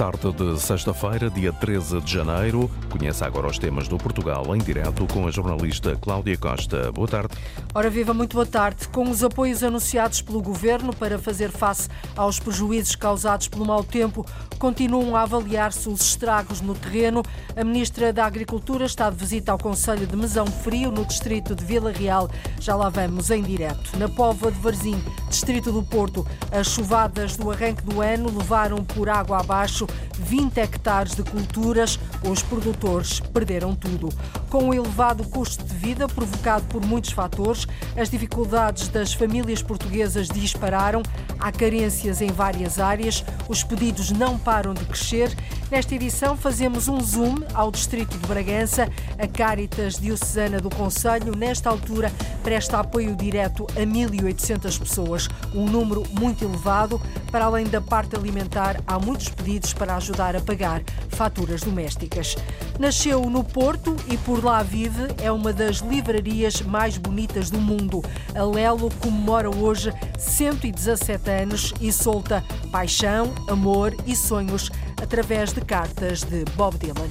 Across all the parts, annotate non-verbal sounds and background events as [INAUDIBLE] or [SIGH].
tarde de sexta-feira, dia 13 de janeiro. Conheça agora os temas do Portugal em direto com a jornalista Cláudia Costa. Boa tarde. Ora viva, muito boa tarde. Com os apoios anunciados pelo Governo para fazer face aos prejuízos causados pelo mau tempo, continuam a avaliar-se os estragos no terreno. A Ministra da Agricultura está de visita ao Conselho de Mesão Frio, no distrito de Vila Real. Já lá vamos em direto. Na Póvoa de Varzim, distrito do Porto, as chuvadas do arranque do ano levaram por água abaixo 20 hectares de culturas, os produtores perderam tudo. Com o elevado custo de vida provocado por muitos fatores, as dificuldades das famílias portuguesas dispararam, há carências em várias áreas, os pedidos não param de crescer. Nesta edição fazemos um zoom ao distrito de Bragança. A Caritas Diocesana do Conselho, nesta altura, presta apoio direto a 1.800 pessoas, um número muito elevado. Para além da parte alimentar, há muitos pedidos para ajudar a pagar faturas domésticas. Nasceu no Porto e por lá vive, é uma das livrarias mais bonitas do mundo. A Lelo comemora hoje 117 anos e solta paixão, amor e sonhos através de cartas de Bob Dylan.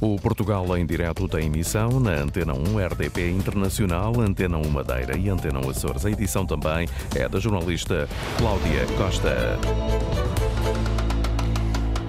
O Portugal em direto tem emissão na Antena 1 RDP Internacional, Antena 1 Madeira e Antena 1 Açores. A edição também é da jornalista Cláudia Costa.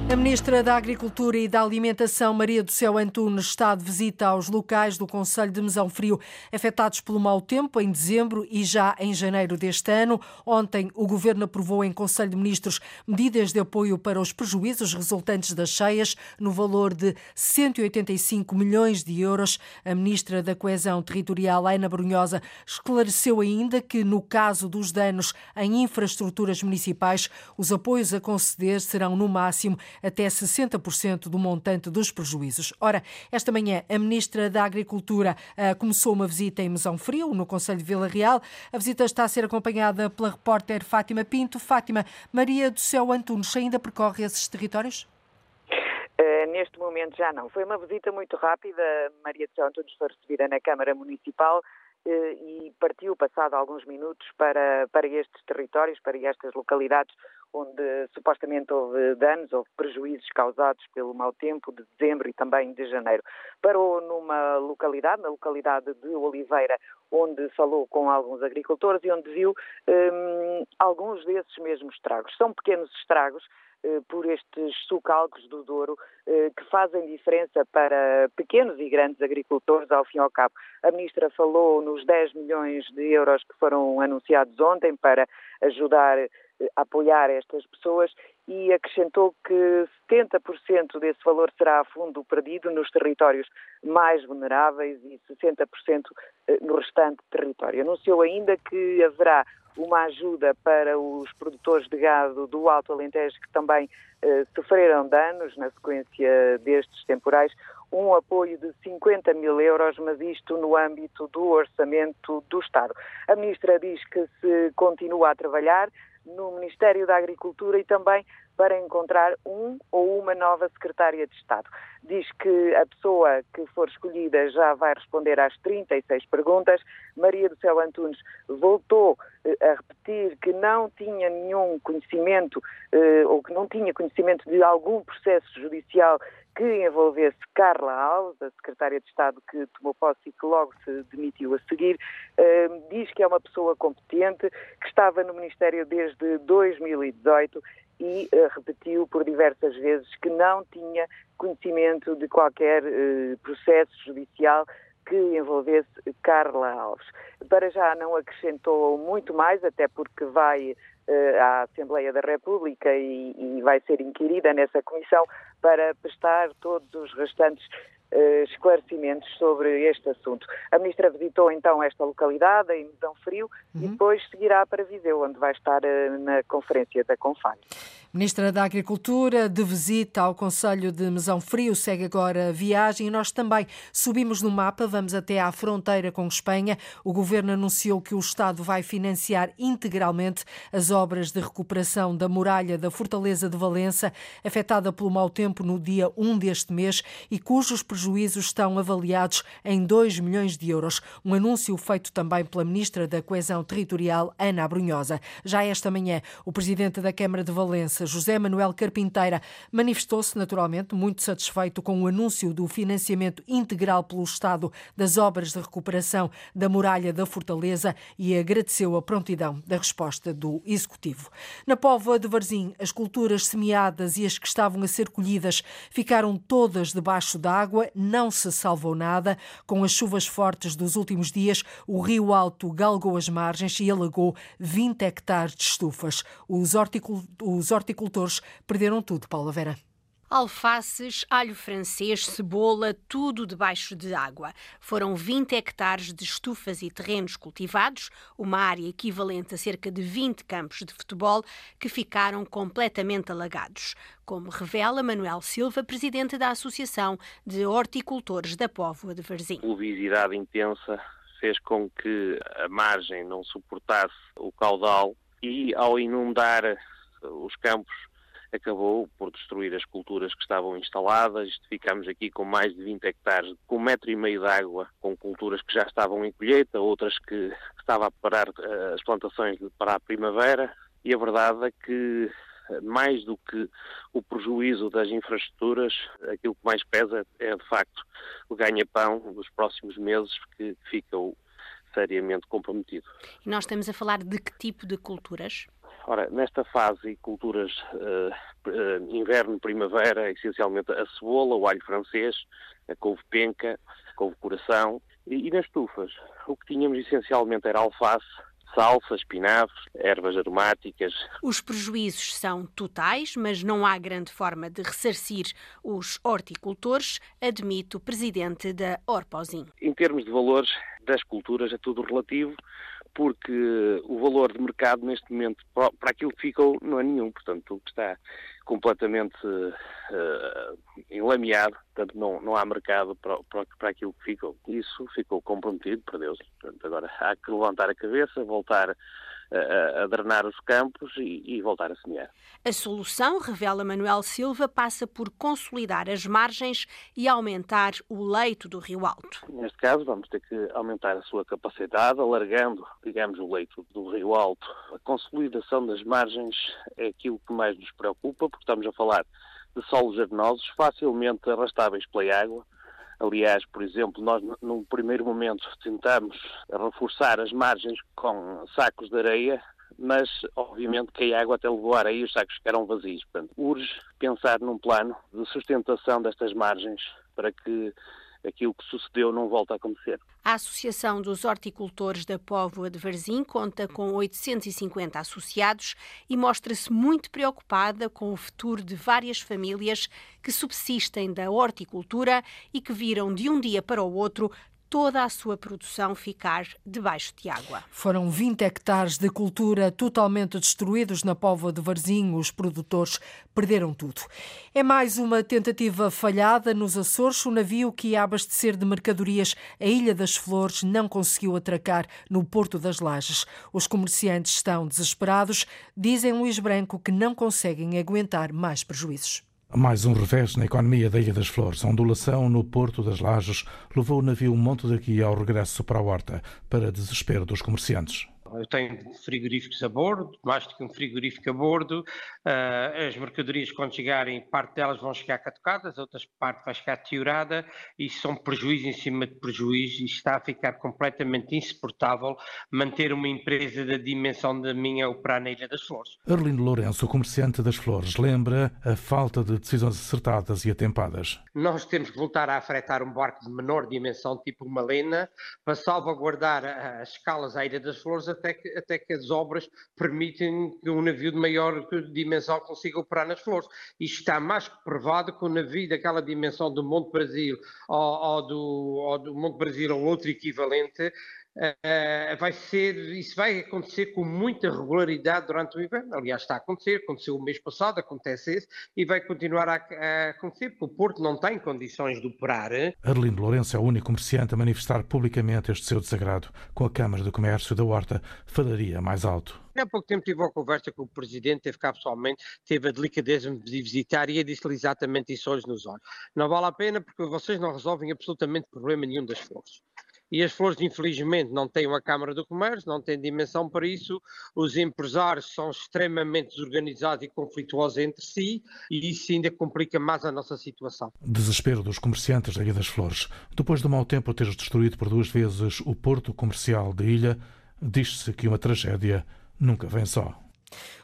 A Ministra da Agricultura e da Alimentação, Maria do Céu Antunes, está de visita aos locais do Conselho de Mesão Frio afetados pelo mau tempo em dezembro e já em janeiro deste ano. Ontem, o Governo aprovou em Conselho de Ministros medidas de apoio para os prejuízos resultantes das cheias, no valor de 185 milhões de euros. A Ministra da Coesão Territorial, Ana Brunhosa, esclareceu ainda que, no caso dos danos em infraestruturas municipais, os apoios a conceder serão, no máximo, até 60% do montante dos prejuízos. Ora, esta manhã a Ministra da Agricultura uh, começou uma visita em Mesão Frio, no Conselho de Vila Real. A visita está a ser acompanhada pela repórter Fátima Pinto. Fátima, Maria do Céu Antunes ainda percorre esses territórios? Uh, neste momento já não. Foi uma visita muito rápida. Maria do Céu Antunes foi recebida na Câmara Municipal uh, e partiu, passado alguns minutos, para, para estes territórios, para estas localidades onde supostamente houve danos, houve prejuízos causados pelo mau tempo de dezembro e também de janeiro. Parou numa localidade, na localidade de Oliveira, onde falou com alguns agricultores e onde viu hum, alguns desses mesmos estragos. São pequenos estragos, eh, por estes sucalcos do Douro eh, que fazem diferença para pequenos e grandes agricultores ao fim e ao cabo. A Ministra falou nos 10 milhões de euros que foram anunciados ontem para ajudar apoiar estas pessoas e acrescentou que 70% desse valor será a fundo perdido nos territórios mais vulneráveis e 60% eh, no restante território. Anunciou ainda que haverá uma ajuda para os produtores de gado do Alto Alentejo que também eh, sofreram danos na sequência destes temporais, um apoio de 50 mil euros, mas isto no âmbito do orçamento do Estado. A Ministra diz que se continua a trabalhar no Ministério da Agricultura e também para encontrar um ou uma nova secretária de Estado. Diz que a pessoa que for escolhida já vai responder às 36 perguntas. Maria do Céu Antunes voltou eh, a repetir que não tinha nenhum conhecimento eh, ou que não tinha conhecimento de algum processo judicial que envolvesse Carla Alves, a secretária de Estado que tomou posse e que logo se demitiu a seguir, diz que é uma pessoa competente, que estava no Ministério desde 2018 e uh, repetiu por diversas vezes que não tinha conhecimento de qualquer uh, processo judicial que envolvesse Carla Alves. Para já não acrescentou muito mais, até porque vai uh, à Assembleia da República e, e, vai ser inquirida nessa comissão para prestar todos os restantes uh, esclarecimentos sobre este assunto. A Ministra visitou então esta localidade, em Mesão Frio, uhum. e depois seguirá para Viseu, onde vai estar uh, na conferência da Confag. Ministra da Agricultura, de visita ao Conselho de Mesão Frio, segue agora a viagem e nós também subimos no mapa, vamos até à fronteira com Espanha. O Governo anunciou que o Estado vai financiar integralmente as obras de recuperação da muralha da Fortaleza de Valença, afetada pelo mau tempo no dia 1 deste mês e cujos prejuízos estão avaliados em 2 milhões de euros. Um anúncio feito também pela Ministra da Coesão Territorial, Ana Abrunhosa. Já esta manhã, o Presidente da Câmara de Valença, José Manuel Carpinteira, manifestou-se naturalmente muito satisfeito com o anúncio do financiamento integral pelo Estado das obras de recuperação da muralha da Fortaleza e agradeceu a prontidão da resposta do Executivo. Na Póvoa de Varzim, as culturas semeadas e as que estavam a ser colhidas ficaram todas debaixo d'água, não se salvou nada. Com as chuvas fortes dos últimos dias, o Rio Alto galgou as margens e alagou 20 hectares de estufas. Os, horticultores perderam tudo, Paula Vera alfaces, alho francês, cebola, tudo debaixo de água. Foram 20 hectares de estufas e terrenos cultivados, uma área equivalente a cerca de 20 campos de futebol, que ficaram completamente alagados, como revela Manuel Silva, presidente da Associação de Horticultores da Póvoa de Varzim. Pluviosidade intensa fez com que a margem não suportasse o caudal e, ao inundar os campos, acabou por destruir as culturas que estavam instaladas. Ficámos aqui com mais de 20 hectares, com um metro e meio de água, com culturas que já estavam em colheita, outras que estava a preparar uh, as plantações para a primavera. E a verdade é que mais do que o prejuízo das infraestruturas, aquilo que mais pesa é de facto o ganha-pão dos próximos meses que fica seriamente comprometido. E nós estamos a falar de que tipo de culturas? Ora, nesta fase, culturas uh, uh, inverno-primavera, essencialmente a cebola, o alho francês, a couve-penca, a couve-coração. E, e nas estufas, o que tínhamos essencialmente era alface, salsa, espinafres, ervas aromáticas. Os prejuízos são totais, mas não há grande forma de ressarcir os horticultores, admite o presidente da Orposim. Em termos de valores das culturas é tudo relativo, porque o valor de mercado neste momento para aquilo que ficou não é nenhum, portanto está completamente uh, enlameado, portanto não, não há mercado para, para, aquilo que ficou. Isso ficou comprometido, perdeu-se. Agora há que levantar a cabeça, voltar a, a drenar os campos e, e, voltar a semear. A solução, revela Manuel Silva, passa por consolidar as margens e aumentar o leito do Rio Alto. Neste caso, vamos ter que aumentar a sua capacidade, alargando, digamos, o leito do Rio Alto. A consolidação das margens é aquilo que mais nos preocupa, porque estamos a falar de solos arenosos facilmente arrastáveis pela água, Aliás, por exemplo, nós num primeiro momento tentamos reforçar as margens com sacos de areia, mas obviamente que a água até levou a areia e os sacos ficaram vazios. Portanto, urge pensar num plano de sustentação destas margens para que aquilo que sucedeu não volta a acontecer. A Associação dos Horticultores da Póvoa de Varzim conta com 850 associados e mostra-se muito preocupada com o futuro de várias famílias que subsistem da horticultura e que viram de um dia para o outro toda a sua produção ficar debaixo de água. Foram 20 hectares de cultura totalmente destruídos na Póvoa de Varzim. Os produtores perderam tudo. É mais uma tentativa falhada nos Açores. O navio que ia abastecer de mercadorias a Ilha das Flores não conseguiu atracar no Porto das Lajes. Os comerciantes estão desesperados. Dizem Luís Branco que não conseguem aguentar mais prejuízos. Mais um revés na economia da Ilha das Flores. A ondulação no Porto das Lajes levou o navio Monte daqui ao regresso para a Horta, para desespero dos comerciantes. Eu tenho frigoríficos a bordo, mais do que um frigorífico a bordo. Uh, as mercadorias, quando chegarem, parte delas vão chegar catucadas, outra parte vai ficar teorada e são prejuízos em cima de prejuízos e está a ficar completamente insuportável manter uma empresa da dimensão da minha operar na Ilha das Flores. Arlindo Lourenço, comerciante das Flores, lembra a falta de decisões acertadas e atempadas. Nós temos que voltar a afretar um barco de menor dimensão, tipo uma lena, para salvaguardar as escalas à Ilha das Flores até que, até que as obras permitem que um navio de maior dimensão consiga operar nas flores. Isto está mais que provado que um navio daquela dimensão do Monte Brasil ou, ou, do, ou do Monte Brasil ou outro equivalente Uh, vai ser, isso vai acontecer com muita regularidade durante o inverno. Aliás, está a acontecer, aconteceu o mês passado, acontece esse, e vai continuar a, a acontecer, porque o Porto não tem condições de operar. Arlindo Lourenço é o único comerciante a manifestar publicamente este seu desagrado. Com a Câmara de Comércio da Horta, falaria mais alto. Há pouco tempo tive uma conversa com o Presidente, teve cá pessoalmente, teve a delicadeza de visitar e disse-lhe exatamente isso olhos nos olhos. Não vale a pena porque vocês não resolvem absolutamente problema nenhum das flores e as flores, infelizmente, não têm uma Câmara do Comércio, não têm dimensão para isso. Os empresários são extremamente desorganizados e conflituosos entre si, e isso ainda complica mais a nossa situação. Desespero dos comerciantes da Ilha das Flores. Depois do mau tempo ter destruído por duas vezes o porto comercial da ilha, diz-se que uma tragédia nunca vem só.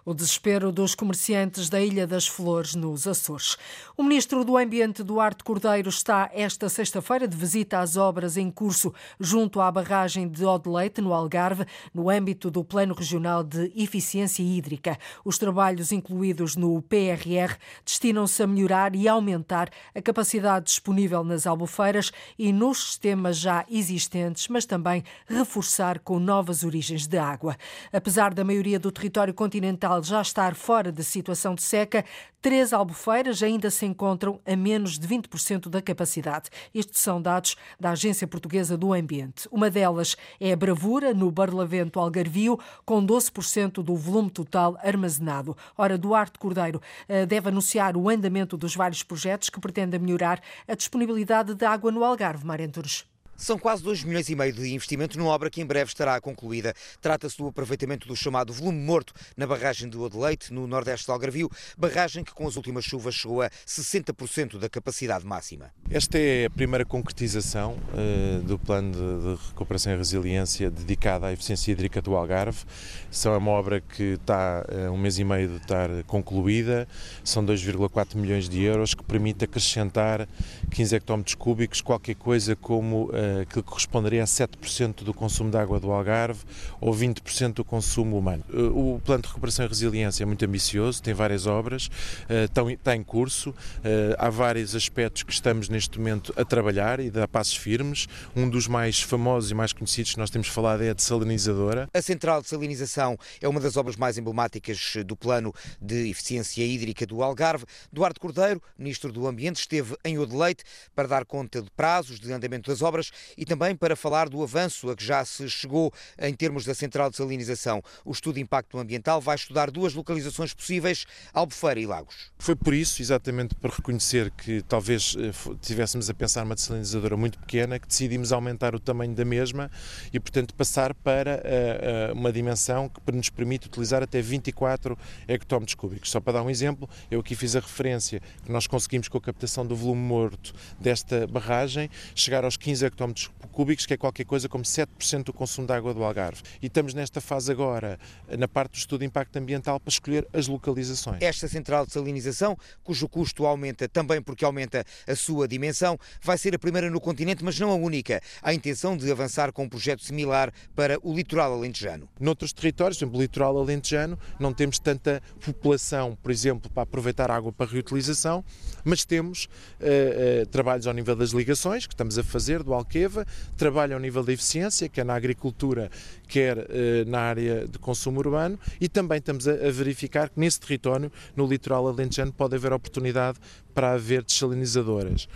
O desespero dos comerciantes da Ilha das Flores, nos Açores. O ministro do Ambiente, Duarte Cordeiro, está esta sexta-feira de visita às obras em curso junto à barragem de Odeleite, no Algarve, no âmbito do Plano Regional de Eficiência Hídrica. Os trabalhos incluídos no PRR destinam-se a melhorar e aumentar a capacidade disponível nas albufeiras e nos sistemas já existentes, mas também reforçar com novas origens de água. Apesar da maioria do território continental já estar fora de situação de seca, três albufeiras ainda se encontram a menos de 20% da capacidade. Estes são dados da Agência Portuguesa do Ambiente. Uma delas é a Bravura, no Barlavento Algarvio, com 12% do volume total armazenado. Ora, Duarte Cordeiro eh, deve anunciar o andamento dos vários projetos que pretendem melhorar a disponibilidade de água no Algarve, Marenturos. São quase 2 milhões e meio de investimento numa obra que em breve estará concluída. Trata-se do aproveitamento do chamado volume morto na barragem do Odeleite, no nordeste de Algarvio, barragem que com as últimas chuvas chegou a 60% da capacidade máxima. Esta é a primeira concretização uh, do plano de, de, recuperação e resiliência dedicada à eficiência hídrica do Algarve. São uma obra que está uh, um mês e meio de estar concluída, são 2,4 milhões de euros, que permite acrescentar 15 hectómetros cúbicos, qualquer coisa como uh, que corresponderia a 7% do consumo de água do Algarve ou 20% do consumo humano. Eh, o plano de recuperação e resiliência é muito ambicioso, tem várias obras, eh, está em curso, eh, há vários aspectos que estamos neste momento a trabalhar e dar passos firmes. Um dos mais famosos e mais conhecidos que nós temos falado é a desalinizadora. A central de salinização é uma das obras mais emblemáticas do plano de eficiência hídrica do Algarve. Duarte Cordeiro, ministro do Ambiente, esteve em Odeleite para dar conta de prazos de andamento das obras e também para falar do avanço a que já se chegou em termos da central de salinização. O estudo de impacto ambiental vai estudar duas localizações possíveis, Albufeira e Lagos. Foi por isso, exatamente para reconhecer que talvez eh, tivéssemos a pensar numa desalinizadora muito pequena, que decidimos aumentar o tamanho da mesma e, portanto, passar para uh, uh, uma dimensão que nos permite utilizar até 24 hectómetros cúbicos. Só para dar um exemplo, eu aqui fiz a referência que nós conseguimos com a captação do volume morto desta barragem chegar aos 15 hectómetros km cúbicos, que é qualquer coisa como 7% do consumo de água do Algarve. E estamos nesta fase agora, na parte do estudo de impacto ambiental, para escolher as localizações. Esta central de salinização, cujo custo aumenta também porque aumenta a sua dimensão, vai ser a primeira no continente, mas não a única. Há a intenção de avançar com um projeto similar para o litoral alentejano. Noutros territórios, por exemplo, o litoral alentejano, não temos tanta população, por exemplo, para aproveitar água para reutilização, mas temos uh, uh, trabalhos ao nível das ligações, que estamos a fazer, do Alqueva, trabalho ao nível da eficiência, quer na agricultura, quer uh, na área de consumo urbano, e também estamos a, a, verificar que nesse território, no litoral alentejano, pode haver oportunidade para haver desalinizadoras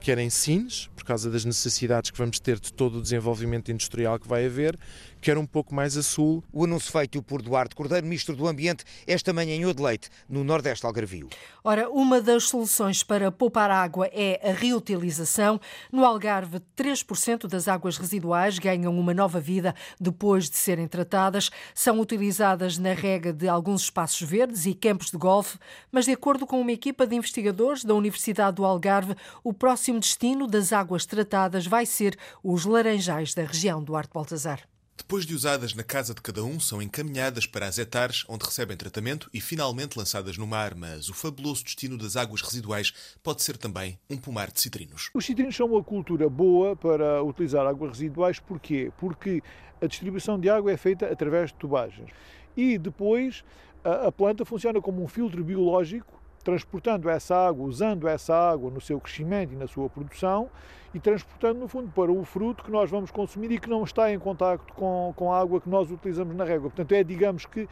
quer em Sines, por causa das necessidades que vamos ter de todo o desenvolvimento industrial que vai haver, quer um pouco mais a sul. O anúncio feito por Duarte Cordeiro, Ministro do Ambiente, esta manhã em Odeleite, no Nordeste Algarvio. Ora, uma das soluções para poupar água é a reutilização. No Algarve, 3% das águas residuais ganham uma nova vida depois de serem tratadas. São utilizadas na rega de alguns espaços verdes e campos de golfe, mas de acordo com uma equipa de investigadores da Universidade do Algarve, o próximo destino das águas tratadas vai ser os laranjais da região do Arte Baltazar. Depois de usadas na casa de cada um, são encaminhadas para as hectares, onde recebem tratamento e finalmente lançadas no mar. Mas o fabuloso destino das águas residuais pode ser também um pomar de citrinos. Os citrinos são uma cultura boa para utilizar águas residuais. Porquê? Porque a distribuição de água é feita através de tubagens. E depois a planta funciona como um filtro biológico transportando essa água, usando essa água no seu crescimento e na sua produção e transportando, no fundo, para o fruto que nós vamos consumir e que não está em contacto com, com a água que nós utilizamos na régua. Portanto, é, digamos que,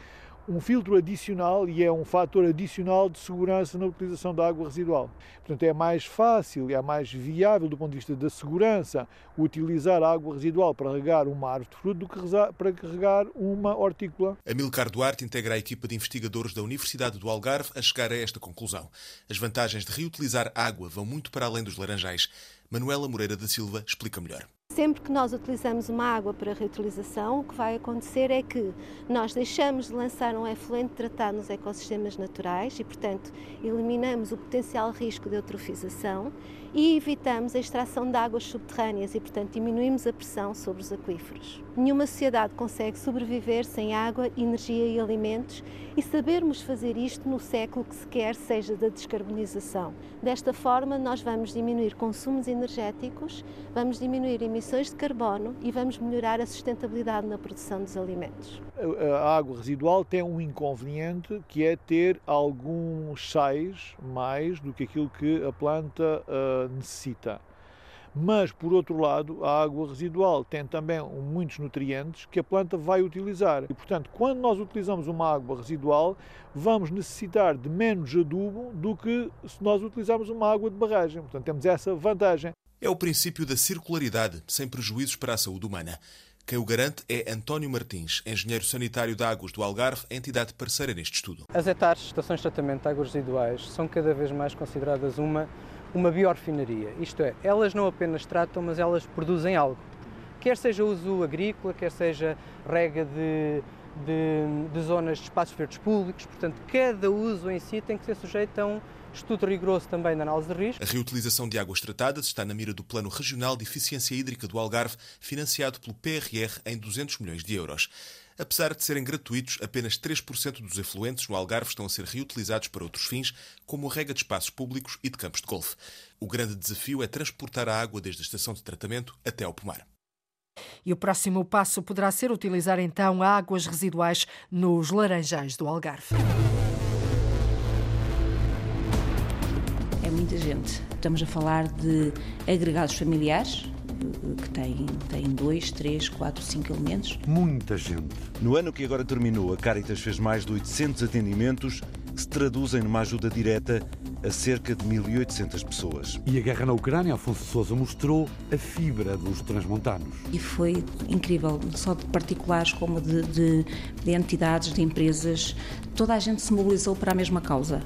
um filtro adicional e é um fator adicional de segurança na utilização da água residual. Portanto, é mais fácil e é mais viável do ponto de vista da segurança utilizar a água residual para regar uma árvore de fruto do que para regar uma hortícola. Amilcar Duarte integra a equipa de investigadores da Universidade do Algarve a chegar a esta conclusão. As vantagens de reutilizar água vão muito para além dos laranjais. Manuela Moreira da Silva explica melhor. Sempre que nós utilizamos uma água para reutilização, o que vai acontecer é que nós deixamos de lançar um efluente tratado nos ecossistemas naturais e, portanto, eliminamos o potencial risco de eutrofização e evitamos a extração de águas subterrâneas e, portanto, diminuímos a pressão sobre os aquíferos. Nenhuma sociedade consegue sobreviver sem água, energia e alimentos e sabermos fazer isto no século que se quer seja da descarbonização. Desta forma, nós vamos diminuir consumos energéticos, vamos diminuir emissões de carbono e vamos melhorar a sustentabilidade na produção dos alimentos. A água residual tem um inconveniente que é ter alguns sais mais do que aquilo que a planta uh, necessita. Mas, por outro lado, a água residual tem também muitos nutrientes que a planta vai utilizar. E, portanto, quando nós utilizamos uma água residual, vamos necessitar de menos adubo do que se nós utilizarmos uma água de barragem. Portanto, temos essa vantagem. É o princípio da circularidade, sem prejuízos para a saúde humana. Quem o garante é António Martins, engenheiro sanitário de águas do Algarve, entidade parceira neste estudo. As etares, estações de tratamento de águas residuais, são cada vez mais consideradas uma uma biorfinaria. Isto é, elas não apenas tratam, mas elas produzem algo. Quer seja uso agrícola, quer seja rega de, de, de zonas de espaços verdes públicos, portanto, cada uso em si tem que ser sujeito a um estudo rigoroso também na análise de risco. A reutilização de águas tratadas está na mira do Plano Regional de Eficiência Hídrica do Algarve, financiado pelo PRR em 200 milhões de euros. Apesar de serem gratuitos, apenas 3% dos efluentes no Algarve estão a ser reutilizados para outros fins, como a rega de espaços públicos e de campos de golfe. O grande desafio é transportar a água desde a estação de tratamento até ao pomar. E o próximo passo poderá ser utilizar então águas residuais nos laranjais do Algarve. Muita gente. Estamos a falar de agregados familiares, que tem, tem dois, três, quatro, cinco elementos. Muita gente. No ano que agora terminou, a Caritas fez mais de 800 atendimentos que se traduzem numa ajuda direta a cerca de 1.800 pessoas. E a guerra na Ucrânia, Afonso Sousa mostrou a fibra dos transmontanos. E foi incrível, só de particulares como de, de, de entidades, de empresas, toda a gente se mobilizou para a mesma causa.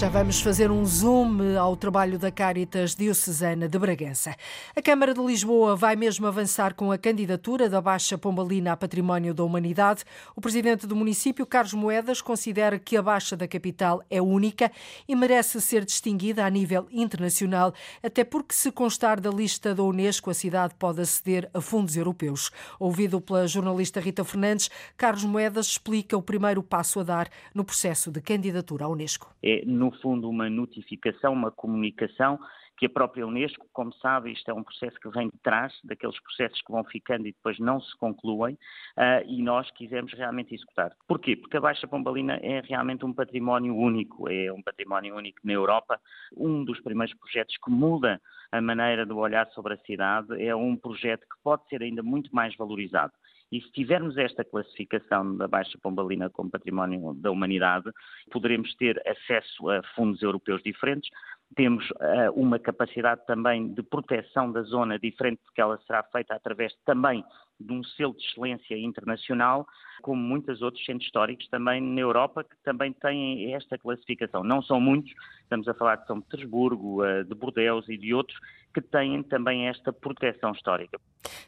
Já vamos fazer um zoom ao trabalho da Caritas Diocesana de Bragança. A Câmara de Lisboa vai mesmo avançar com a candidatura da Baixa Pombalina a Património da Humanidade. O presidente do município, Carlos Moedas, considera que a Baixa da capital é única e merece ser distinguida a nível internacional, até porque, se constar da lista da Unesco, a cidade pode aceder a fundos europeus. Ouvido pela jornalista Rita Fernandes, Carlos Moedas explica o primeiro passo a dar no processo de candidatura à Unesco. É, no no fundo, uma notificação, uma comunicação que a própria Unesco, como sabe, isto é um processo que vem de trás daqueles processos que vão ficando e depois não se concluem, uh, e nós quisemos realmente executar. Porquê? Porque a Baixa Pombalina é realmente um património único, é um património único na Europa, um dos primeiros projetos que muda a maneira de olhar sobre a cidade, é um projeto que pode ser ainda muito mais valorizado. E se tivermos esta classificação da Baixa Pombalina como património da humanidade, poderemos ter acesso a fundos europeus diferentes, temos uh, uma capacidade também de proteção da zona diferente, porque ela será feita através também de um selo de excelência internacional, como muitos outros centros históricos também na Europa que também têm esta classificação. Não são muitos, estamos a falar de São Petersburgo, uh, de Bordeaux e de outros, que têm também esta proteção histórica.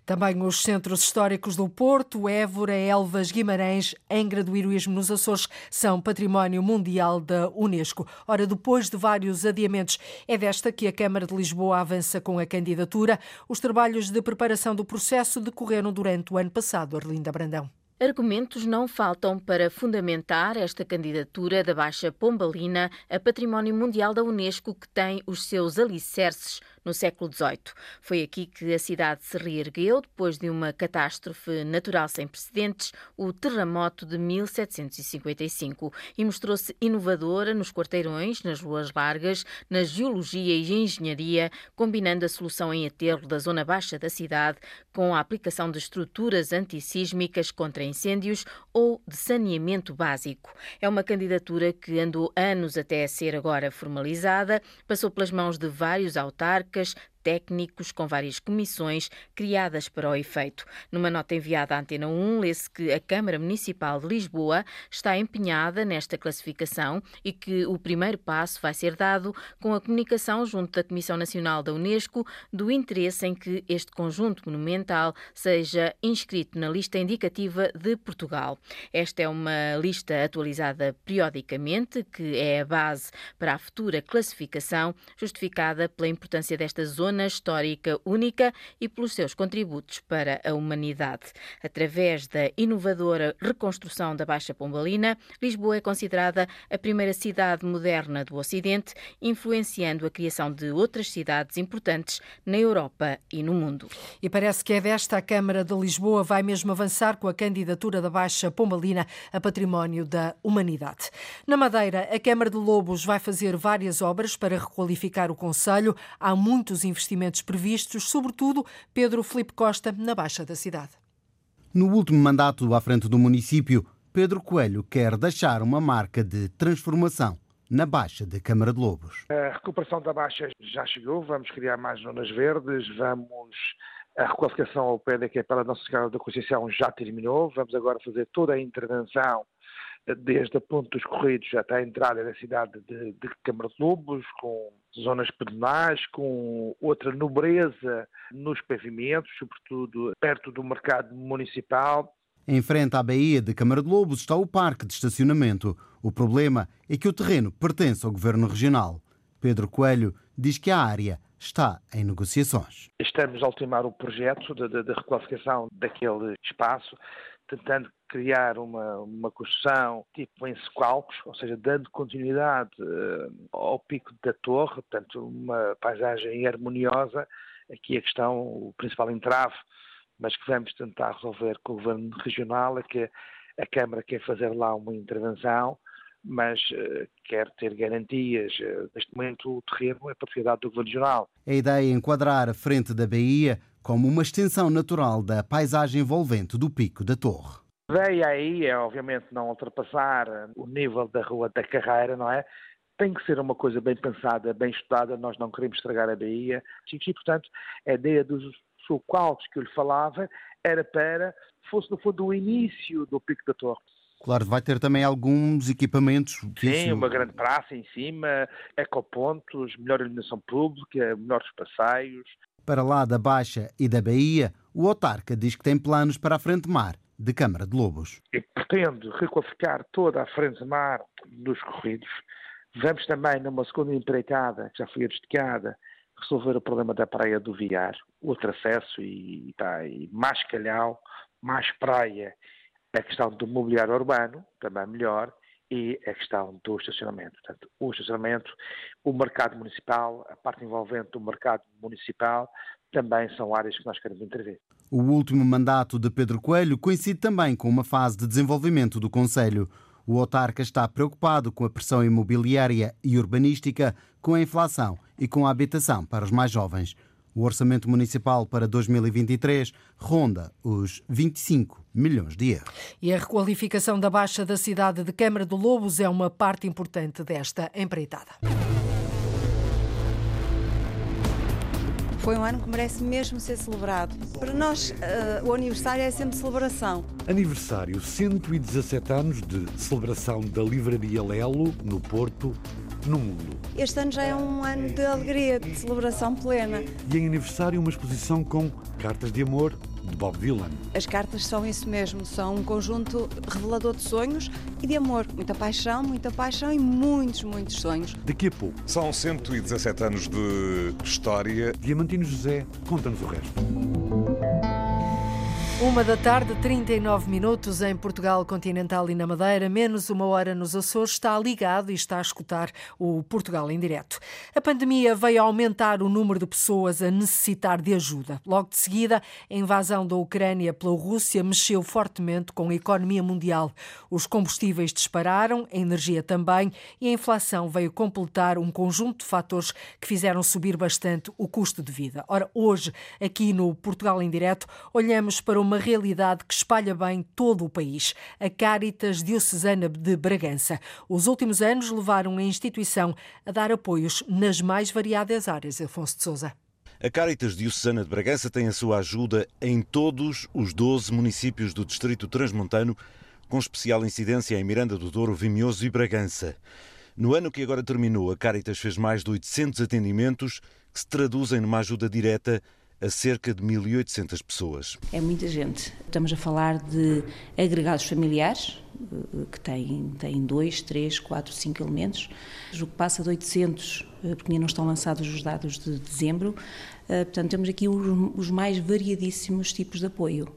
Também os centros históricos do Porto, Évora, Elvas, Guimarães, Angra do Heroísmo nos Açores são património mundial da Unesco. Ora, depois de vários adiamentos, é desta que a Câmara de Lisboa avança com a candidatura. Os trabalhos de preparação do processo decorreram durante o ano passado, Arlinda Brandão. Argumentos não faltam para fundamentar esta candidatura da Baixa Pombalina a Património Mundial da Unesco, que tem os seus alicerces no século XVIII. Foi aqui que a cidade se reergueu depois de uma catástrofe natural sem precedentes, o terremoto de 1755, e mostrou-se inovadora nos quarteirões, nas ruas largas, na geologia e engenharia, combinando a solução em aterro da zona baixa da cidade com a aplicação de estruturas antissísmicas contra incêndios ou de saneamento básico. É uma candidatura que andou anos até ser agora formalizada, passou pelas mãos de vários autarcas, marcas técnicos com várias comissões criadas para o efeito. Numa nota enviada à Antena 1, lê-se que a Câmara Municipal de Lisboa está empenhada nesta classificação e que o primeiro passo vai ser dado com a comunicação junto da Comissão Nacional da Unesco do interesse em que este conjunto monumental seja inscrito na lista indicativa de Portugal. Esta é uma lista atualizada periodicamente, que é a base para a futura classificação, justificada pela importância desta zona zona histórica única e pelos seus contributos para a humanidade. Através da inovadora reconstrução da Baixa Pombalina, Lisboa é considerada a primeira cidade moderna do Ocidente, influenciando a criação de outras cidades importantes na Europa e no mundo. E parece que é desta a Câmara de Lisboa vai mesmo avançar com a candidatura da Baixa Pombalina a património da humanidade. Na Madeira, a Câmara de Lobos vai fazer várias obras para requalificar o Conselho. Há muitos investimentos investimentos previstos, sobretudo Pedro Felipe Costa, na Baixa da cidade. No último mandato à frente do município, Pedro Coelho quer deixar uma marca de transformação na Baixa de Câmara de Lobos. A recuperação da Baixa já chegou, vamos criar mais zonas verdes, vamos. A requalificação ao pé da Capela Nossa Senhora da Conceição já terminou, vamos agora fazer toda a intervenção desde a ponte dos Corridos até a entrada da cidade de, de Câmara de Lobos, com zonas pedonais, com outra nobreza nos pavimentos, sobretudo perto do mercado municipal. Em frente à Baía de Câmara de Lobos está o parque de estacionamento. O problema é que o terreno pertence ao governo regional. Pedro Coelho diz que a área está em negociações. Estamos a ultimar o projeto de, de, de requalificação daquele espaço tentando criar uma, uma construção tipo em Secalcos, ou seja, dando continuidade uh, ao pico da torre, portanto, uma paisagem harmoniosa. Aqui a questão, o principal entrave, mas que vamos tentar resolver com o Governo Regional, é que a Câmara quer fazer lá uma intervenção, mas uh, quer ter garantias. Uh, neste momento, o terreno é propriedade do Governo Regional. A ideia é enquadrar a frente da Bahia como uma extensão natural da paisagem envolvente do Pico da Torre. A ideia aí é, obviamente, não ultrapassar o nível da Rua da Carreira, não é? Tem que ser uma coisa bem pensada, bem estudada, nós não queremos estragar a Bahia. E, portanto, a ideia dos sulcalcos que eu lhe falava era para, fosse no fundo o início do Pico da Torre. Claro, vai ter também alguns equipamentos. Sim, isso... uma grande praça em cima, ecopontos, melhor iluminação pública, melhores passeios, para lá da Baixa e da Bahia, o autarca diz que tem planos para a frente mar de Câmara de Lobos. Eu pretendo requalificar toda a frente mar dos corridos. Vamos também, numa segunda empreitada, que já foi adjudicada, resolver o problema da praia do Viar, outro acesso e, está e mais calhau, mais praia, a questão do mobiliário urbano, também melhor, e a questão do estacionamento. Portanto, o estacionamento, o mercado municipal, a parte envolvente do mercado municipal, também são áreas que nós queremos intervir. O último mandato de Pedro Coelho coincide também com uma fase de desenvolvimento do Conselho. O autarca está preocupado com a pressão imobiliária e urbanística, com a inflação e com a habitação para os mais jovens. O orçamento municipal para 2023 ronda os 25 milhões de euros. E a requalificação da Baixa da cidade de Câmara do Lobos é uma parte importante desta empreitada. Foi um ano que merece mesmo ser celebrado. Para nós, uh, o aniversário é sempre celebração. Aniversário 117 anos de celebração da Livraria Lelo, no Porto, no mundo. Este ano já é um ano de alegria, de celebração plena. E em aniversário, uma exposição com cartas de amor de Bob Dylan. As cartas são isso mesmo, são um conjunto revelador de sonhos e de amor. Muita paixão, muita paixão e muitos, muitos sonhos. Daqui a pouco. São 117 anos de história. Diamantino José, conta-nos o resto. Uma da tarde, 39 minutos em Portugal continental e na Madeira, menos uma hora nos Açores, está ligado e está a escutar o Portugal em direto. A pandemia veio aumentar o número de pessoas a necessitar de ajuda. Logo de seguida, a invasão da Ucrânia pela Rússia mexeu fortemente com a economia mundial. Os combustíveis dispararam, a energia também, e a inflação veio completar um conjunto de fatores que fizeram subir bastante o custo de vida. Ora, hoje, aqui no Portugal em direto, olhamos para uma uma realidade que espalha bem todo o país, a Caritas Diocesana de Bragança. Os últimos anos levaram a instituição a dar apoios nas mais variadas áreas. Afonso de Souza. A Caritas Diocesana de Bragança tem a sua ajuda em todos os 12 municípios do Distrito Transmontano, com especial incidência em Miranda do Douro, Vimioso e Bragança. No ano que agora terminou, a Caritas fez mais de 800 atendimentos que se traduzem numa ajuda direta a cerca de 1.800 pessoas. É muita gente. Estamos a falar de agregados familiares, eh, que têm, têm dois, três, quatro, cinco elementos, o que passa de 800, eh, porque ainda não estão lançados os dados de dezembro. Eh, portanto, temos aqui os mais variadíssimos tipos de apoio.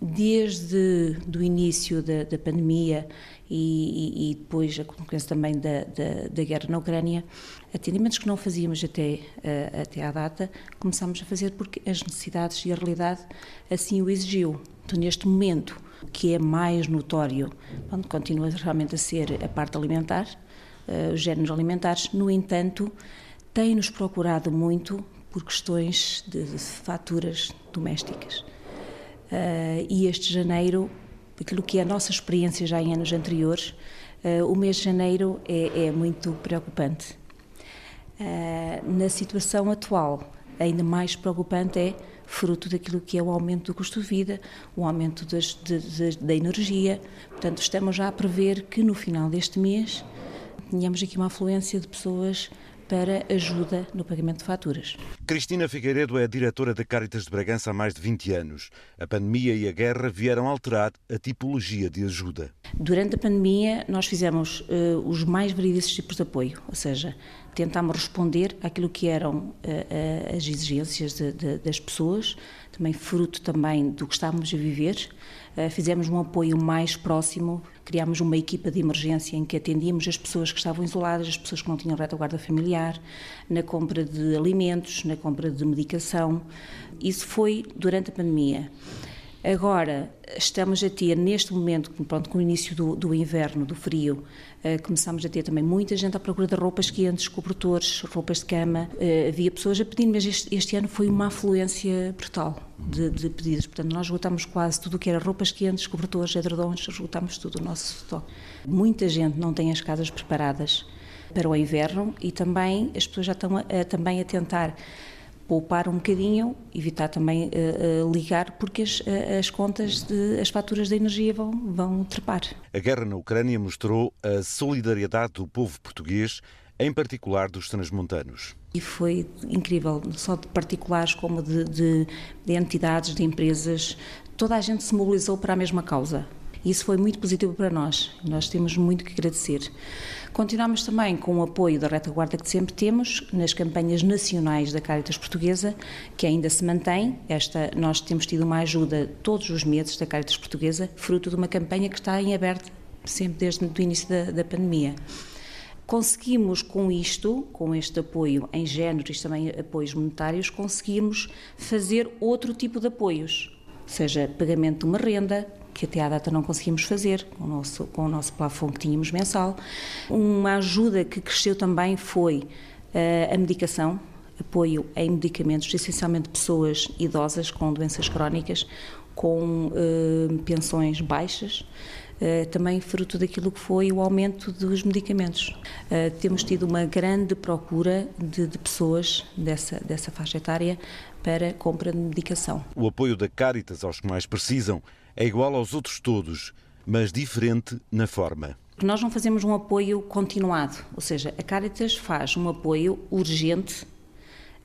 Desde do início da, da pandemia e, e, depois a consequência também da, da, da, guerra na Ucrânia, atendimentos que não fazíamos até, uh, até à data, começámos a fazer porque as necessidades e a realidade assim o exigiu. Então, neste momento, que é mais notório, onde continua realmente a ser a parte alimentar, uh, os géneros alimentares, no entanto, tem-nos procurado muito por questões de faturas domésticas. Uh, e este janeiro aquilo que é a nossa experiência já em anos anteriores, uh, o mês de janeiro é, é muito preocupante. Uh, na situação atual, ainda mais preocupante é fruto daquilo que é o aumento do custo de vida, o aumento das, de, de, da energia. Portanto, estamos já a prever que no final deste mês tenhamos aqui uma afluência de pessoas para ajuda no pagamento de faturas. Cristina Figueiredo é diretora da Caritas de Bragança há mais de 20 anos. A pandemia e a guerra vieram alterar a tipologia de ajuda. Durante a pandemia, nós fizemos uh, os mais variados tipos de apoio, ou seja, tentámos responder àquilo que eram uh, as exigências de, de, das pessoas, também fruto também do que estávamos a viver. Uh, fizemos um apoio mais próximo, criámos uma equipa de emergência em que atendíamos as pessoas que estavam isoladas, as pessoas que não tinham retaguarda familiar, na compra de alimentos, na compra de medicação. Isso foi durante a pandemia. Agora, estamos a ter, neste momento, pronto, com o início do, do inverno, do frio, uh, começamos a ter também muita gente à procura de roupas quentes, cobertores, roupas de cama. Uh, havia pessoas a pedir, mas este, este, ano foi uma afluência brutal de, de pedidos. Portanto, nós esgotámos quase tudo o que era roupas quentes, cobertores, edredons, esgotámos tudo o nosso estoque. Muita gente não tem as casas preparadas para o inverno e também as pessoas já estão a, a também a tentar poupar um bocadinho, evitar também uh, uh, ligar, porque as, uh, as contas, de, as faturas da energia vão, vão trepar. A guerra na Ucrânia mostrou a solidariedade do povo português, em particular dos transmontanos. E foi incrível, só de particulares como de, de, de entidades, de empresas, toda a gente se mobilizou para a mesma causa. Isso foi muito positivo para nós. Nós temos muito que agradecer. Continuamos também com o apoio da retaguarda que sempre temos nas campanhas nacionais da Caritas Portuguesa, que ainda se mantém. Esta, nós temos tido uma ajuda todos os meses da Caritas Portuguesa, fruto de uma campanha que está em aberto sempre desde o início da, da pandemia. Conseguimos com isto, com este apoio em género e também apoios monetários, conseguimos fazer outro tipo de apoios, seja pagamento de uma renda, que até à data não conseguimos fazer, com o nosso, com o nosso plafond que tínhamos mensal. Uma ajuda que cresceu também foi uh, a medicação, apoio em medicamentos, essencialmente pessoas idosas com doenças crónicas, com uh, pensões baixas, uh, também fruto daquilo que foi o aumento dos medicamentos. Uh, temos tido uma grande procura de, de, pessoas dessa, dessa faixa etária para compra de medicação. O apoio da Caritas aos que mais precisam é igual aos outros todos, mas diferente na forma. Nós não fazemos um apoio continuado, ou seja, a Caritas faz um apoio urgente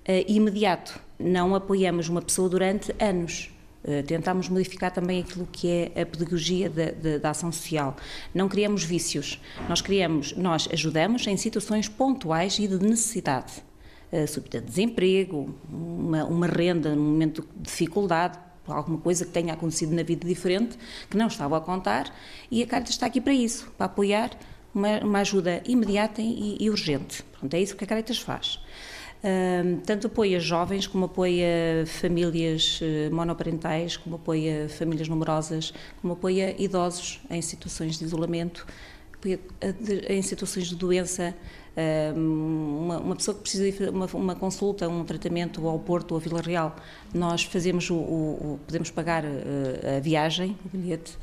e uh, imediato. Não apoiamos uma pessoa durante anos. Uh, tentamos modificar também aquilo que é a pedagogia da, da, ação social. Não criamos vícios. Nós criamos, nós ajudamos em situações pontuais e de necessidade. Uh, subida de desemprego, uma, uma renda no momento de dificuldade, alguma coisa que tenha acontecido na vida diferente, que não estava a contar, e a Caritas está aqui para isso, para apoiar uma, uma ajuda imediata e, e, urgente. Pronto, é isso que a Caritas faz. Tanto apoia jovens, como apoia famílias uh, monoparentais, como apoia famílias numerosas, como apoia idosos em situações de isolamento, em situações de doença, uma, uma, pessoa que precisa de uma, consulta, um tratamento ao Porto ou a Vila Real, nós fazemos o, o podemos pagar eh, a viagem, o bilhete.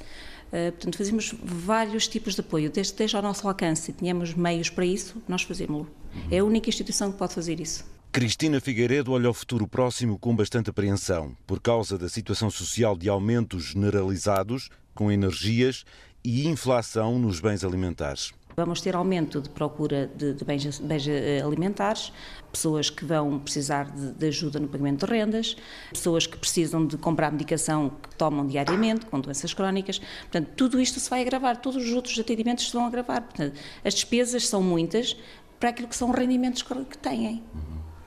Portanto, fazemos vários tipos de apoio, desde, desde ao nosso alcance, e tínhamos meios para isso, nós fazemos-lo. É a única instituição que pode fazer isso. Cristina Figueiredo olha ao futuro próximo com bastante apreensão, por causa da situação social de aumentos generalizados, com energias e inflação nos bens alimentares. Vamos ter aumento de procura de, de bens, bens, eh, alimentares, pessoas que vão precisar de, de, ajuda no pagamento de rendas, pessoas que precisam de comprar medicação que tomam diariamente, com doenças crónicas. Portanto, tudo isto se vai agravar, todos os outros atendimentos se vão agravar. Portanto, as despesas são muitas para aquilo que são rendimentos que têm.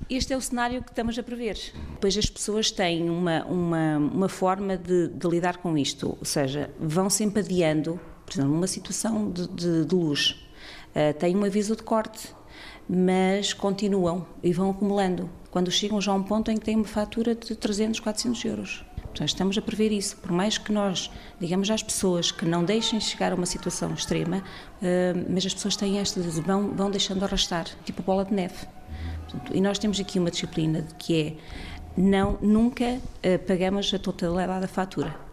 Este é o cenário que estamos a prever. Depois as pessoas têm uma, uma, uma forma de, de lidar com isto, ou seja, vão sempre adiando por exemplo, numa situação de, de, de luz, uh, têm um aviso de corte, mas continuam e vão acumulando. Quando chegam já a um ponto em que têm uma fatura de 300, 400 euros. Portanto, estamos a prever isso. Por mais que nós digamos às pessoas que não deixem chegar a uma situação extrema, uh, mas as pessoas têm esta, vão, vão deixando arrastar, tipo bola de neve. Portanto, e nós temos aqui uma disciplina que é não, nunca uh, pagamos a totalidade da fatura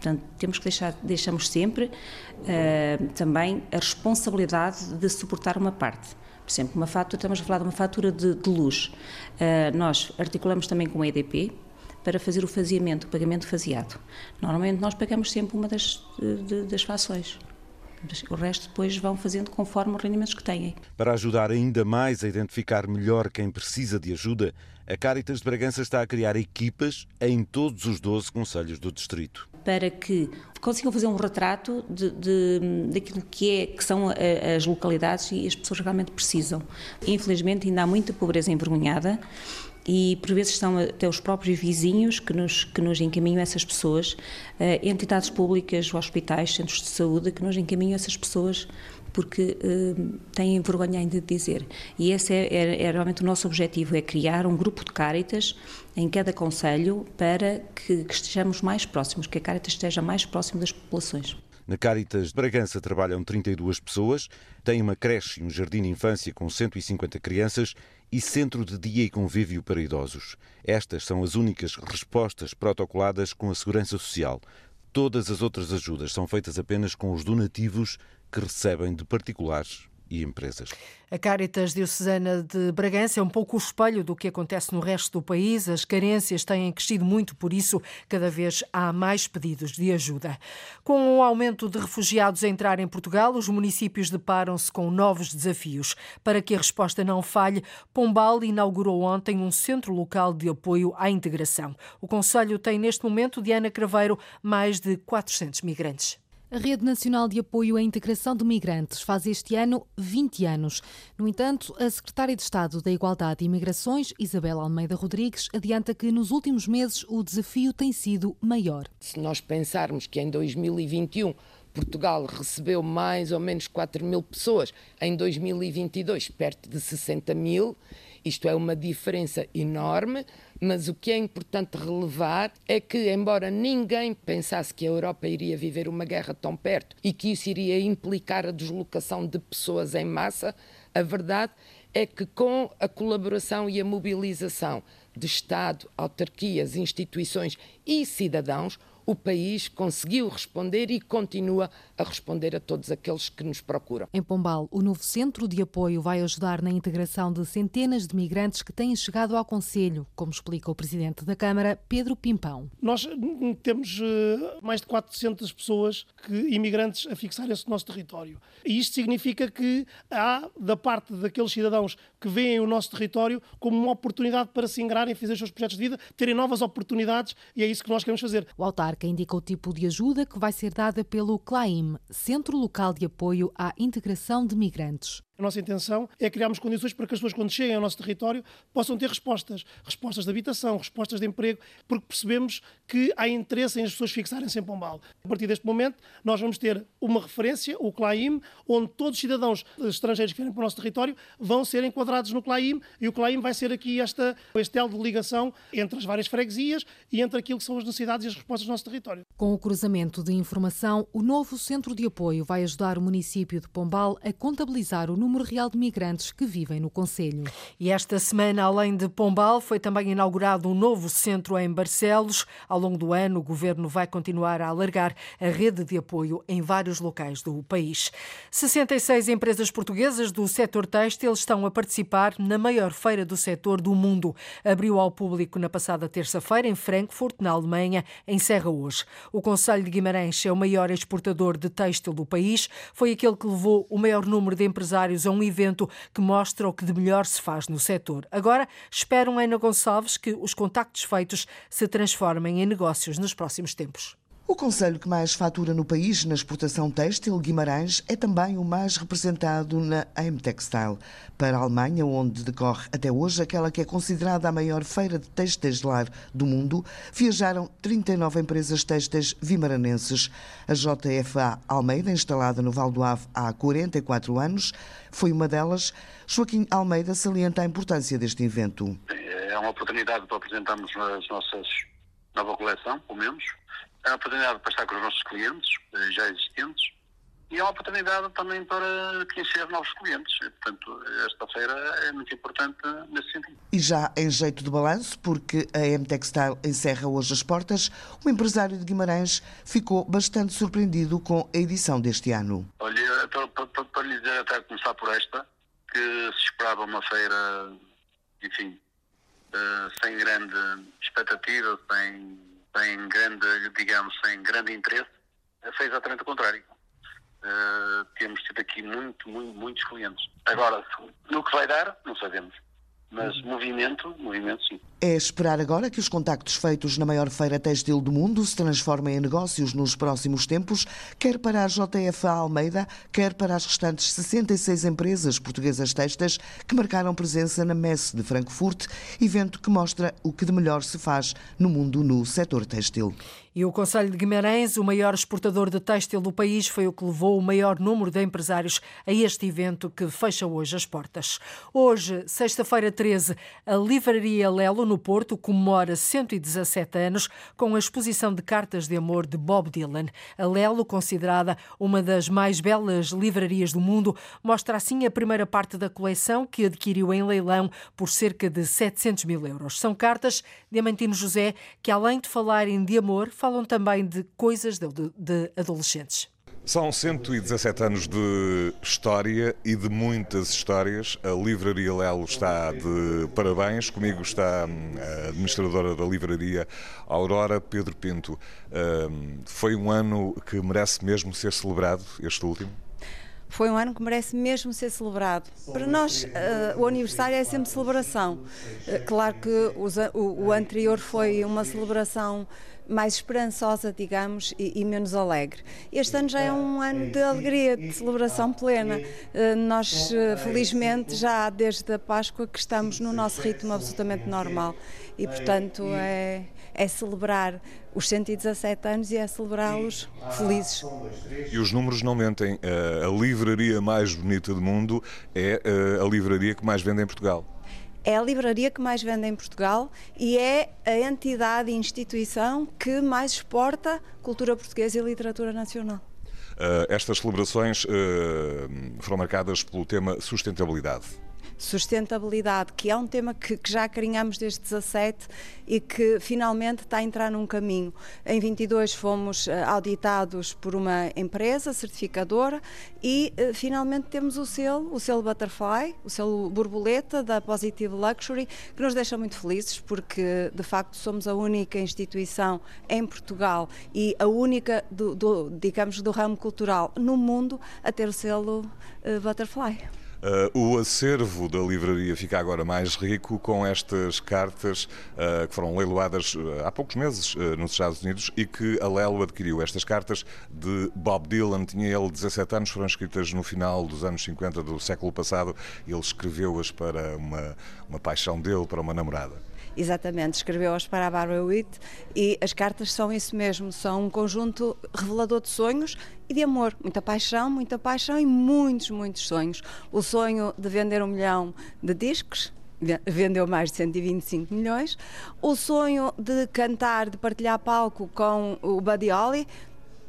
Portanto, temos que deixar, deixamos sempre uh, também a responsabilidade de suportar uma parte. Por exemplo, uma fatura, estamos a falar de uma fatura de, de luz. Uh, nós articulamos também com a EDP para fazer o faseamento, o pagamento faseado. Normalmente nós pagamos sempre uma das, de, das fações. O resto depois vão fazendo conforme os rendimentos que têm. Para ajudar ainda mais a identificar melhor quem precisa de ajuda, a Caritas de Bragança está a criar equipas em todos os 12 conselhos do distrito para que consigam fazer um retrato de, de, daquilo que, é, que são as localidades e as pessoas realmente precisam. Infelizmente ainda há muita pobreza envergonhada e por vezes são até os próprios vizinhos que nos, que nos encaminham essas pessoas, eh, entidades públicas, hospitais, centros de saúde que nos encaminham essas pessoas porque uh, têm vergonha ainda de dizer. E esse é, é, é, realmente o nosso objetivo, é criar um grupo de Caritas em cada conselho para que, que estejamos mais próximos, que a Caritas esteja mais próximo das populações. Na Caritas de Bragança trabalham 32 pessoas, tem uma creche e um jardim de infância com 150 crianças e centro de dia e convívio para idosos. Estas são as únicas respostas protocoladas com a Segurança Social. Todas as outras ajudas são feitas apenas com os donativos que recebem de particulares e empresas. A Caritas Diocesana de Bragança é um pouco o espelho do que acontece no resto do país. As carências têm crescido muito, por isso, cada vez há mais pedidos de ajuda. Com o aumento de refugiados a entrar em Portugal, os municípios deparam-se com novos desafios. Para que a resposta não falhe, Pombal inaugurou ontem um centro local de apoio à integração. O Conselho tem, neste momento, Diana Craveiro, mais de 400 migrantes. A Rede Nacional de Apoio à Integração de Migrantes faz este ano 20 anos. No entanto, a Secretária de Estado da Igualdade e Imigrações, Isabel Almeida Rodrigues, adianta que nos últimos meses o desafio tem sido maior. Se nós pensarmos que em 2021 Portugal recebeu mais ou menos 4 mil pessoas, em 2022 perto de 60 mil, isto é uma diferença enorme, mas o que é importante relevar é que, embora ninguém pensasse que a Europa iria viver uma guerra tão perto e que isso iria implicar a deslocação de pessoas em massa, a verdade é que, com a colaboração e a mobilização de Estado, autarquias, instituições e cidadãos, o país conseguiu responder e continua a responder a todos aqueles que nos procuram. Em Pombal, o novo centro de apoio vai ajudar na integração de centenas de migrantes que têm chegado ao Conselho, como explica o presidente da Câmara, Pedro Pimpão. Nós temos eh, mais de 400 pessoas que, imigrantes a fixarem-se no nosso território. E isto significa que há, da parte daqueles cidadãos que veem o nosso território como uma oportunidade para se ingrarem, fazer os seus projetos de vida, terem novas oportunidades e é isso que nós queremos fazer. O autarca indica o tipo de ajuda que vai ser dada pelo CLAIM, Centro Local de Apoio à Integração de Migrantes. A nossa intenção é criarmos condições para que as pessoas, quando cheguem ao nosso território, possam ter respostas. Respostas de habitação, respostas de emprego, porque percebemos que há interesse em as pessoas fixarem-se em Pombal. A partir deste momento, nós vamos ter uma referência, o CLAIM, onde todos os cidadãos estrangeiros que vierem para o nosso território vão ser enquadrados no CLAIM e o CLAIM vai ser aqui esta, este de ligação entre as várias freguesias e entre aquilo que são as necessidades e as respostas do nosso território. Com o cruzamento de informação, o novo centro de apoio vai ajudar o município de Pombal a contabilizar o número número real de migrantes que vivem no Conselho. E esta semana, além de Pombal, foi também inaugurado um novo centro em Barcelos. Ao longo do ano, o governo vai continuar a alargar a rede de apoio em vários locais do país. 66 empresas portuguesas do setor têxtil estão a participar na maior feira do setor do mundo. Abriu ao público na passada terça-feira em Frankfurt, na Alemanha, encerra hoje. O Conselho de Guimarães é o maior exportador de têxtil do país. Foi aquele que levou o maior número de empresários a um evento que mostra o que de melhor se faz no setor. Agora, esperam Ana Gonçalves que os contactos feitos se transformem em negócios nos próximos tempos. O conselho que mais fatura no país na exportação têxtil, Guimarães, é também o mais representado na AIM Textile. Para a Alemanha, onde decorre até hoje aquela que é considerada a maior feira de têxteis lar do mundo, viajaram 39 empresas têxteis vimaranenses. A JFA Almeida, instalada no Val do Ave há 44 anos, foi uma delas. Joaquim Almeida salienta a importância deste evento. É uma oportunidade para apresentarmos as nossas nova coleção, pelo menos é uma oportunidade para estar com os nossos clientes eh, já existentes e é uma oportunidade também para conhecer novos clientes. Portanto, esta feira é muito importante nesse sentido. E já em jeito de balanço, porque a M-Textile encerra hoje as portas, o empresário de Guimarães ficou bastante surpreendido com a edição deste ano. Olha, para, para, para lhe dizer, até começar por esta, que se esperava uma feira, enfim, eh, sem grande expectativa, sem sem grande, digamos, sem grande interesse, foi exatamente o contrário. Uh, temos tido aqui muito, muito, muitos clientes. Agora, no que vai dar, não sabemos. Mas uhum. movimento, movimento sim. É esperar agora que os contactos feitos na maior feira têxtil do mundo se transformem em negócios nos próximos tempos, quer para a JFA Almeida, quer para as restantes 66 empresas portuguesas têxteis que marcaram presença na Messe de Frankfurt, evento que mostra o que de melhor se faz no mundo no setor têxtil. E o Conselho de Guimarães, o maior exportador de têxtil do país, foi o que levou o maior número de empresários a este evento que fecha hoje as portas. Hoje, sexta-feira 13, a Livraria Lelo, no Porto, comemora 117 anos com a exposição de cartas de amor de Bob Dylan. A Lelo, considerada uma das mais belas livrarias do mundo, mostra assim a primeira parte da coleção que adquiriu em leilão por cerca de 700 mil euros. São cartas de Amantino José que, além de falarem de amor, falam também de coisas de, de adolescentes. São 117 anos de história e de muitas histórias. A Livraria Lelo está de parabéns. Comigo está hum, a administradora da livraria, Aurora Pedro Pinto. Hum, foi um ano que merece mesmo ser celebrado, este último? Foi um ano que merece mesmo ser celebrado. Para nós, uh, o aniversário é sempre celebração. Uh, claro que os, o, o, anterior foi uma celebração mais esperançosa, digamos, e, e, menos alegre. Este ano já é um ano de alegria, de celebração plena. Uh, nós, felizmente, já desde a Páscoa que estamos no nosso ritmo absolutamente normal e, portanto, é, é celebrar os 117 anos e é celebrá-los felizes. E os números não mentem. A livraria mais bonita do mundo é a livraria que mais vende em Portugal. É a livraria que mais vende em Portugal e é a entidade e instituição que mais exporta cultura portuguesa e literatura nacional. estas celebrações foram marcadas pelo tema sustentabilidade sustentabilidade, que é um tema que, que, já acarinhamos desde 17 e que finalmente está a entrar num caminho. Em 22 fomos uh, auditados por uma empresa certificadora e uh, finalmente temos o selo, o selo Butterfly, o selo borboleta da Positive Luxury, que nos deixa muito felizes porque de facto somos a única instituição em Portugal e a única, do, do digamos, do ramo cultural no mundo a ter o selo uh, Butterfly. Uh, o acervo da livraria fica agora mais rico com estas cartas uh, que foram leiloadas uh, há poucos meses nos Estados Unidos e que a Lelo adquiriu. Estas cartas de Bob Dylan, tinha ele 17 anos, foram escritas no final dos anos 50 do século passado. Ele escreveu-as para uma, uma paixão dele, para uma namorada. Exatamente, escreveu-as para a Barbara Witt e as cartas são isso mesmo, são um conjunto revelador de sonhos e de amor, muita paixão, muita paixão e muitos, muitos sonhos. O sonho de vender um milhão de discos, vendeu mais de 125 milhões. O sonho de cantar, de partilhar palco com o Buddy Holly,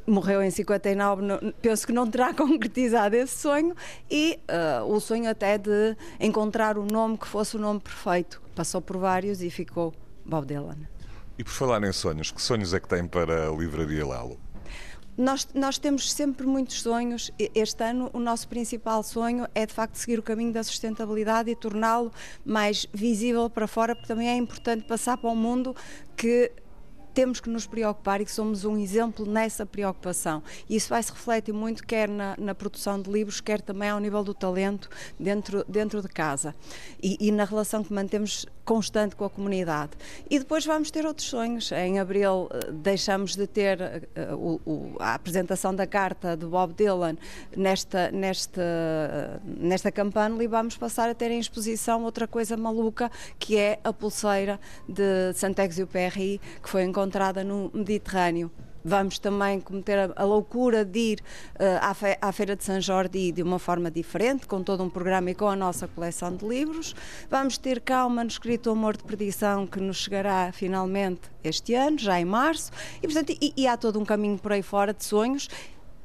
morreu em 59, penso que não terá [LAUGHS] concretizado esse sonho, e uh, o sonho até de encontrar o um nome que fosse o nome perfeito. Passou por vários e ficou Bob Dylan. E por falar em sonhos, que sonhos é que tem para a Livraria Lalo? Nós, nós temos sempre muitos sonhos. Este ano, o nosso principal sonho é de facto seguir o caminho da sustentabilidade e torná-lo mais visível para fora, porque também é importante passar para o mundo que temos que nos preocupar e que somos um exemplo nessa preocupação. E isso vai se refletir muito quer na, na, produção de livros, quer também ao nível do talento dentro, dentro de casa e, e, na relação que mantemos constante com a comunidade. E depois vamos ter outros sonhos. Em abril eh, deixamos de ter uh, o, o, a apresentação da carta de Bob Dylan nesta, nesta, nesta campanha e vamos passar a ter em exposição outra coisa maluca que é a pulseira de Saint-Exupéry que foi encontrada encontrada no Mediterrâneo. Vamos também cometer a, loucura de ir uh, à, fe à, Feira de São Jordi de uma forma diferente, com todo um programa e com a nossa coleção de livros. Vamos ter cá o manuscrito Amor de Perdição, que nos chegará finalmente este ano, já em março. E, portanto, e, e há todo um caminho por aí fora de sonhos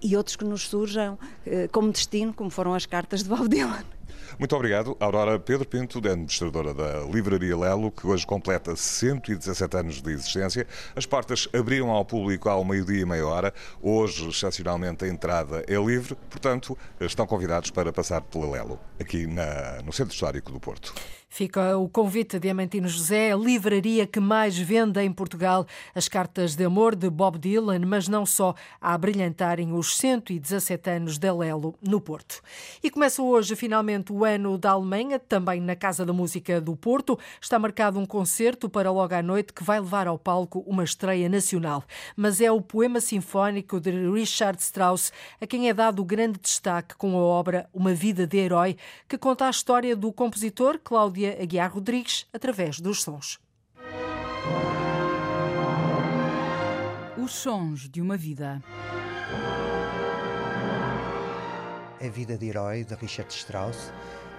e outros que nos surjam uh, como destino, como foram as cartas de Bob Dylan. Muito obrigado, Aurora Pedro Pinto, administradora da Livraria Lelo, que hoje completa 117 anos de existência. As portas abriram ao público ao meio-dia e meia hora. Hoje, excepcionalmente, a entrada é livre, portanto, estão convidados para passar pela Lelo, aqui na, no Centro Histórico do Porto. Fica o convite a Diamantino José, a livraria que mais vende em Portugal as cartas de amor de Bob Dylan, mas não só, a brilhantarem os 117 anos da Lelo no Porto. E começa hoje, finalmente, o ano da Alemanha, também na Casa da Música do Porto. Está marcado um concerto para logo à noite que vai levar ao palco uma estreia nacional. Mas é o poema sinfónico de Richard Strauss a quem é dado grande destaque com a obra Uma Vida de Herói, que conta a história do compositor Cláudio Cláudia Aguiar Rodrigues através dos sons. Os sons de uma vida. A Vida de Herói, de Richard Strauss.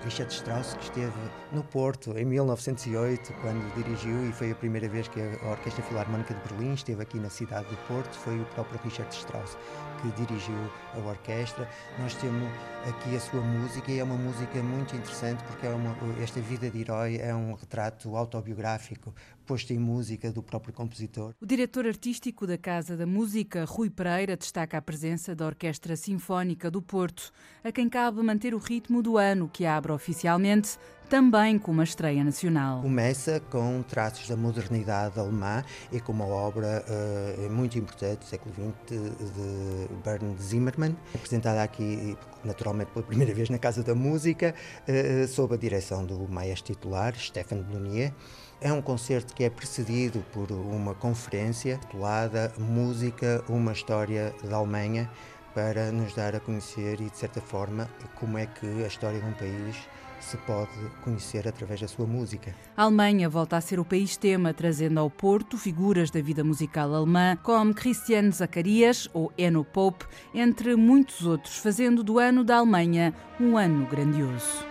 Richard Strauss, que esteve no Porto em 1908, quando dirigiu, e foi a primeira vez que a Orquestra Filarmónica de Berlim esteve aqui na cidade do Porto, foi o próprio Richard Strauss que dirigiu a orquestra. Nós temos aqui a sua música e é uma música muito interessante porque é uma, esta vida de herói é um retrato autobiográfico posto em música do próprio compositor. O diretor artístico da Casa da Música, Rui Pereira, destaca a presença da Orquestra Sinfónica do Porto, a quem cabe manter o ritmo do ano que abre oficialmente também com uma estreia nacional. Começa com traços da modernidade alemã e com uma obra uh, muito importante do século XX de Bernd Zimmermann, apresentada aqui naturalmente pela primeira vez na Casa da Música, uh, sob a direção do maestro titular, Stefan Blunier. É um concerto que é precedido por uma conferência titulada Música, uma história da Alemanha, para nos dar a conhecer e, de certa forma, como é que a história de um país se pode conhecer através da sua música. A Alemanha volta a ser o país tema, trazendo ao Porto figuras da vida musical alemã, como Christian Zacarias ou Enno Pope, entre muitos outros, fazendo do ano da Alemanha um ano grandioso.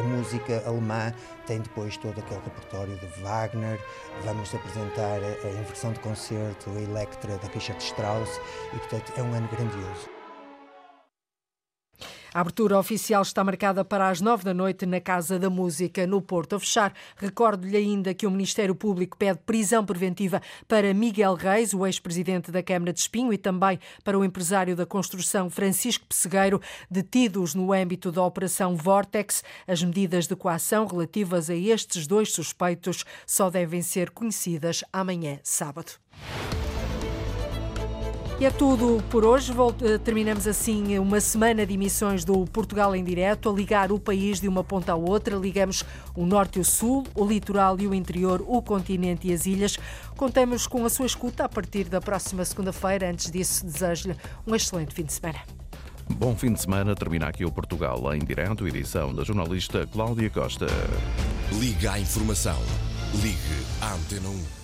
A música alemã tem depois todo aquele repertório de Wagner, vamos apresentar a inversão de concerto, Electra da Richard Strauss e, portanto, é um ano grandioso. A abertura oficial está marcada para as nove da noite na Casa da Música, no Porto. A fechar, recordo-lhe ainda que o Ministério Público pede prisão preventiva para Miguel Reis, o ex-presidente da Câmara de Espinho, e também para o empresário da construção Francisco Pessegueiro, detidos no âmbito da Operação Vortex. As medidas de coação relativas a estes dois suspeitos só devem ser conhecidas amanhã, sábado. E é tudo por hoje. Eh, terminamos assim uma semana de emissões do Portugal em Direto, a ligar o país de uma ponta à outra. Ligamos o norte e o sul, o litoral e o interior, o continente e as ilhas. Contamos com a sua escuta a partir da próxima segunda-feira. Antes disso, desejo-lhe um excelente fim de semana. Bom fim de semana. Termina aqui o Portugal em Direto, edição da jornalista Cláudia Costa. Liga à informação. Ligue à Antena 1.